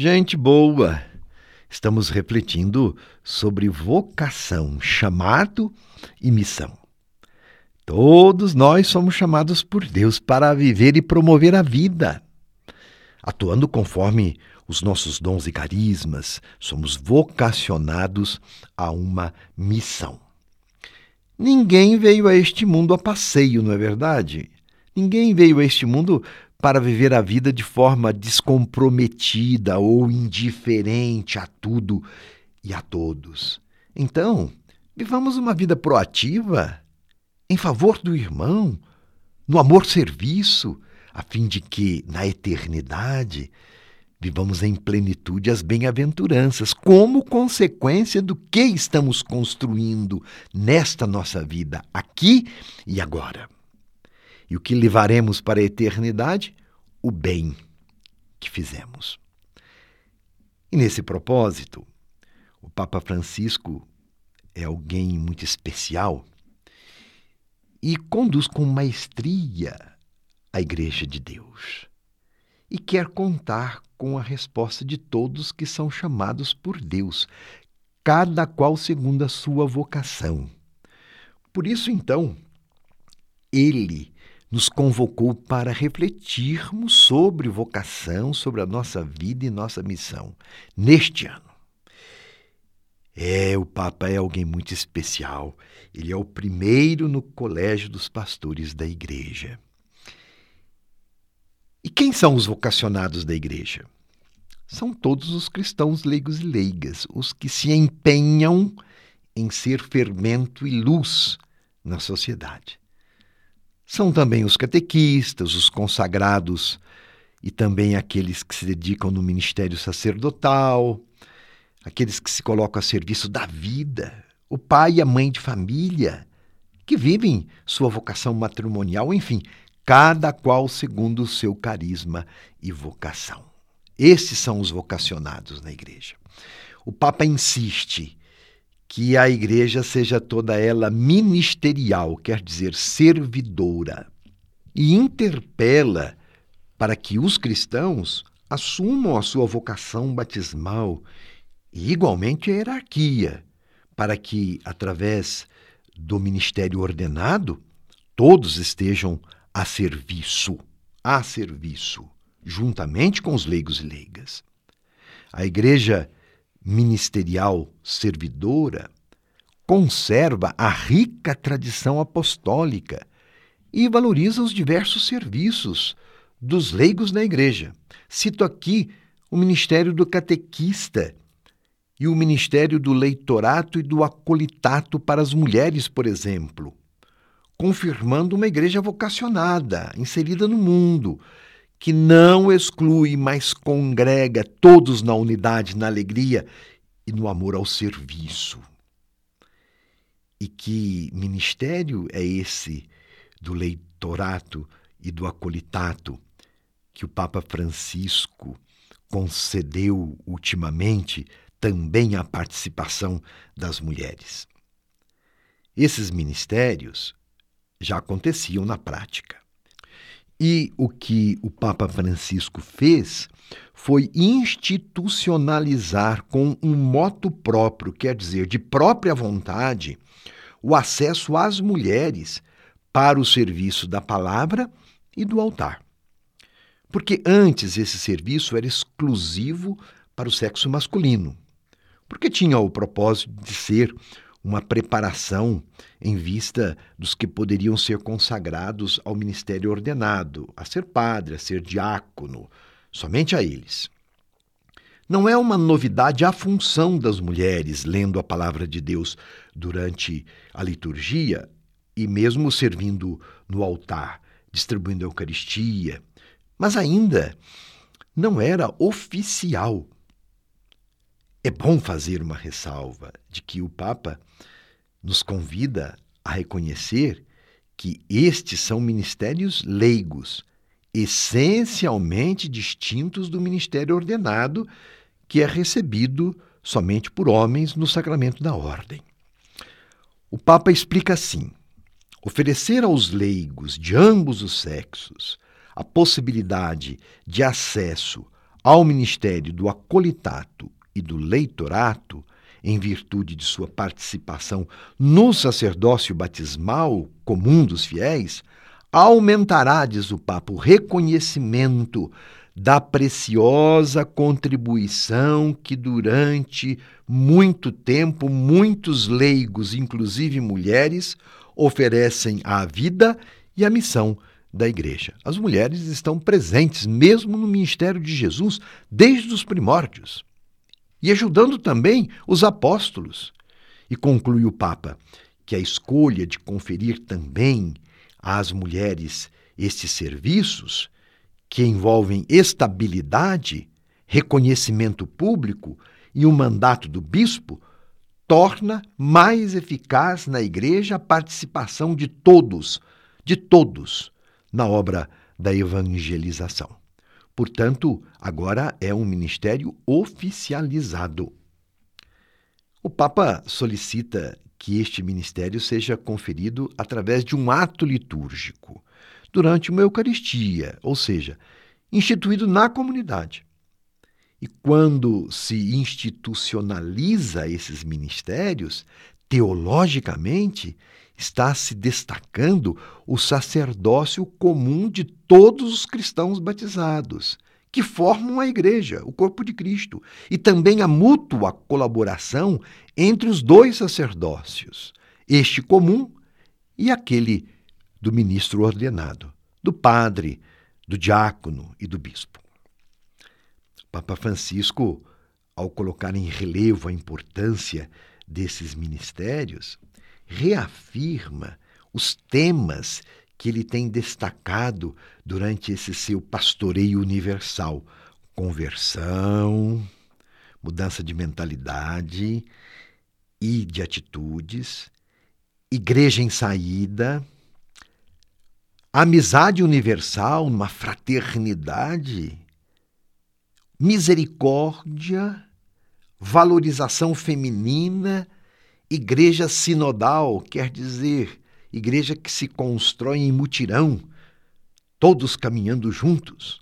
Gente boa, estamos refletindo sobre vocação, chamado e missão. Todos nós somos chamados por Deus para viver e promover a vida. Atuando conforme os nossos dons e carismas, somos vocacionados a uma missão. Ninguém veio a este mundo a passeio, não é verdade? Ninguém veio a este mundo para viver a vida de forma descomprometida ou indiferente a tudo e a todos. Então, vivamos uma vida proativa, em favor do irmão, no amor-serviço, a fim de que, na eternidade, vivamos em plenitude as bem-aventuranças, como consequência do que estamos construindo nesta nossa vida, aqui e agora. E o que levaremos para a eternidade? O bem que fizemos. E nesse propósito, o Papa Francisco é alguém muito especial e conduz com maestria a Igreja de Deus. E quer contar com a resposta de todos que são chamados por Deus, cada qual segundo a sua vocação. Por isso, então, ele nos convocou para refletirmos sobre vocação, sobre a nossa vida e nossa missão neste ano. É, o Papa é alguém muito especial. Ele é o primeiro no colégio dos pastores da igreja. E quem são os vocacionados da igreja? São todos os cristãos leigos e leigas, os que se empenham em ser fermento e luz na sociedade. São também os catequistas, os consagrados e também aqueles que se dedicam no ministério sacerdotal, aqueles que se colocam a serviço da vida, o pai e a mãe de família, que vivem sua vocação matrimonial, enfim, cada qual segundo o seu carisma e vocação. Esses são os vocacionados na igreja. O Papa insiste que a igreja seja toda ela ministerial, quer dizer, servidora, e interpela para que os cristãos assumam a sua vocação batismal e, igualmente, a hierarquia, para que, através do ministério ordenado, todos estejam a serviço, a serviço, juntamente com os leigos e leigas. A igreja ministerial servidora, conserva a rica tradição apostólica e valoriza os diversos serviços dos leigos na igreja. Cito aqui o ministério do catequista e o ministério do leitorato e do acolitato para as mulheres, por exemplo, confirmando uma igreja vocacionada, inserida no mundo, que não exclui, mas congrega todos na unidade, na alegria e no amor ao serviço. E que ministério é esse do leitorato e do acolitato que o Papa Francisco concedeu ultimamente também à participação das mulheres? Esses ministérios já aconteciam na prática. E o que o Papa Francisco fez foi institucionalizar com um moto próprio, quer dizer, de própria vontade, o acesso às mulheres para o serviço da palavra e do altar. Porque antes esse serviço era exclusivo para o sexo masculino, porque tinha o propósito de ser uma preparação em vista dos que poderiam ser consagrados ao ministério ordenado, a ser padre, a ser diácono, somente a eles. Não é uma novidade a função das mulheres lendo a palavra de Deus durante a liturgia e mesmo servindo no altar, distribuindo a Eucaristia, mas ainda não era oficial é bom fazer uma ressalva de que o Papa nos convida a reconhecer que estes são ministérios leigos, essencialmente distintos do ministério ordenado, que é recebido somente por homens no sacramento da ordem. O Papa explica assim: oferecer aos leigos de ambos os sexos a possibilidade de acesso ao ministério do acolitato e do leitorato, em virtude de sua participação no sacerdócio batismal comum dos fiéis, aumentará, diz o Papa, o reconhecimento da preciosa contribuição que durante muito tempo muitos leigos, inclusive mulheres, oferecem à vida e à missão da igreja. As mulheres estão presentes mesmo no ministério de Jesus desde os primórdios e ajudando também os apóstolos. E conclui o Papa que a escolha de conferir também às mulheres estes serviços que envolvem estabilidade, reconhecimento público e o mandato do bispo, torna mais eficaz na igreja a participação de todos, de todos, na obra da evangelização. Portanto, agora é um ministério oficializado. O Papa solicita que este ministério seja conferido através de um ato litúrgico, durante uma Eucaristia, ou seja, instituído na comunidade. E quando se institucionaliza esses ministérios, teologicamente, está se destacando o sacerdócio comum de todos os cristãos batizados, que formam a igreja, o corpo de Cristo, e também a mútua colaboração entre os dois sacerdócios, este comum e aquele do ministro ordenado, do padre, do diácono e do bispo. Papa Francisco, ao colocar em relevo a importância desses ministérios, reafirma os temas que ele tem destacado durante esse seu pastoreio universal: conversão, mudança de mentalidade e de atitudes, igreja em saída, amizade universal, numa fraternidade, misericórdia, valorização feminina, igreja sinodal, quer dizer, igreja que se constrói em mutirão, todos caminhando juntos.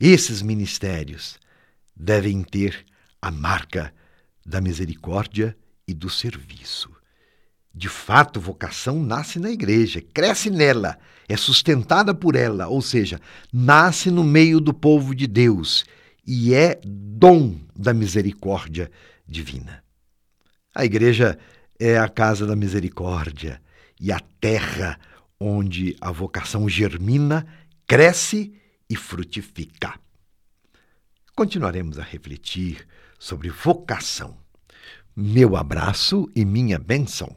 Esses ministérios devem ter a marca da misericórdia e do serviço. De fato, vocação nasce na igreja, cresce nela, é sustentada por ela, ou seja, nasce no meio do povo de Deus e é dom da misericórdia divina. A igreja é a casa da misericórdia e a terra onde a vocação germina, cresce e frutifica. Continuaremos a refletir sobre vocação. Meu abraço e minha bênção.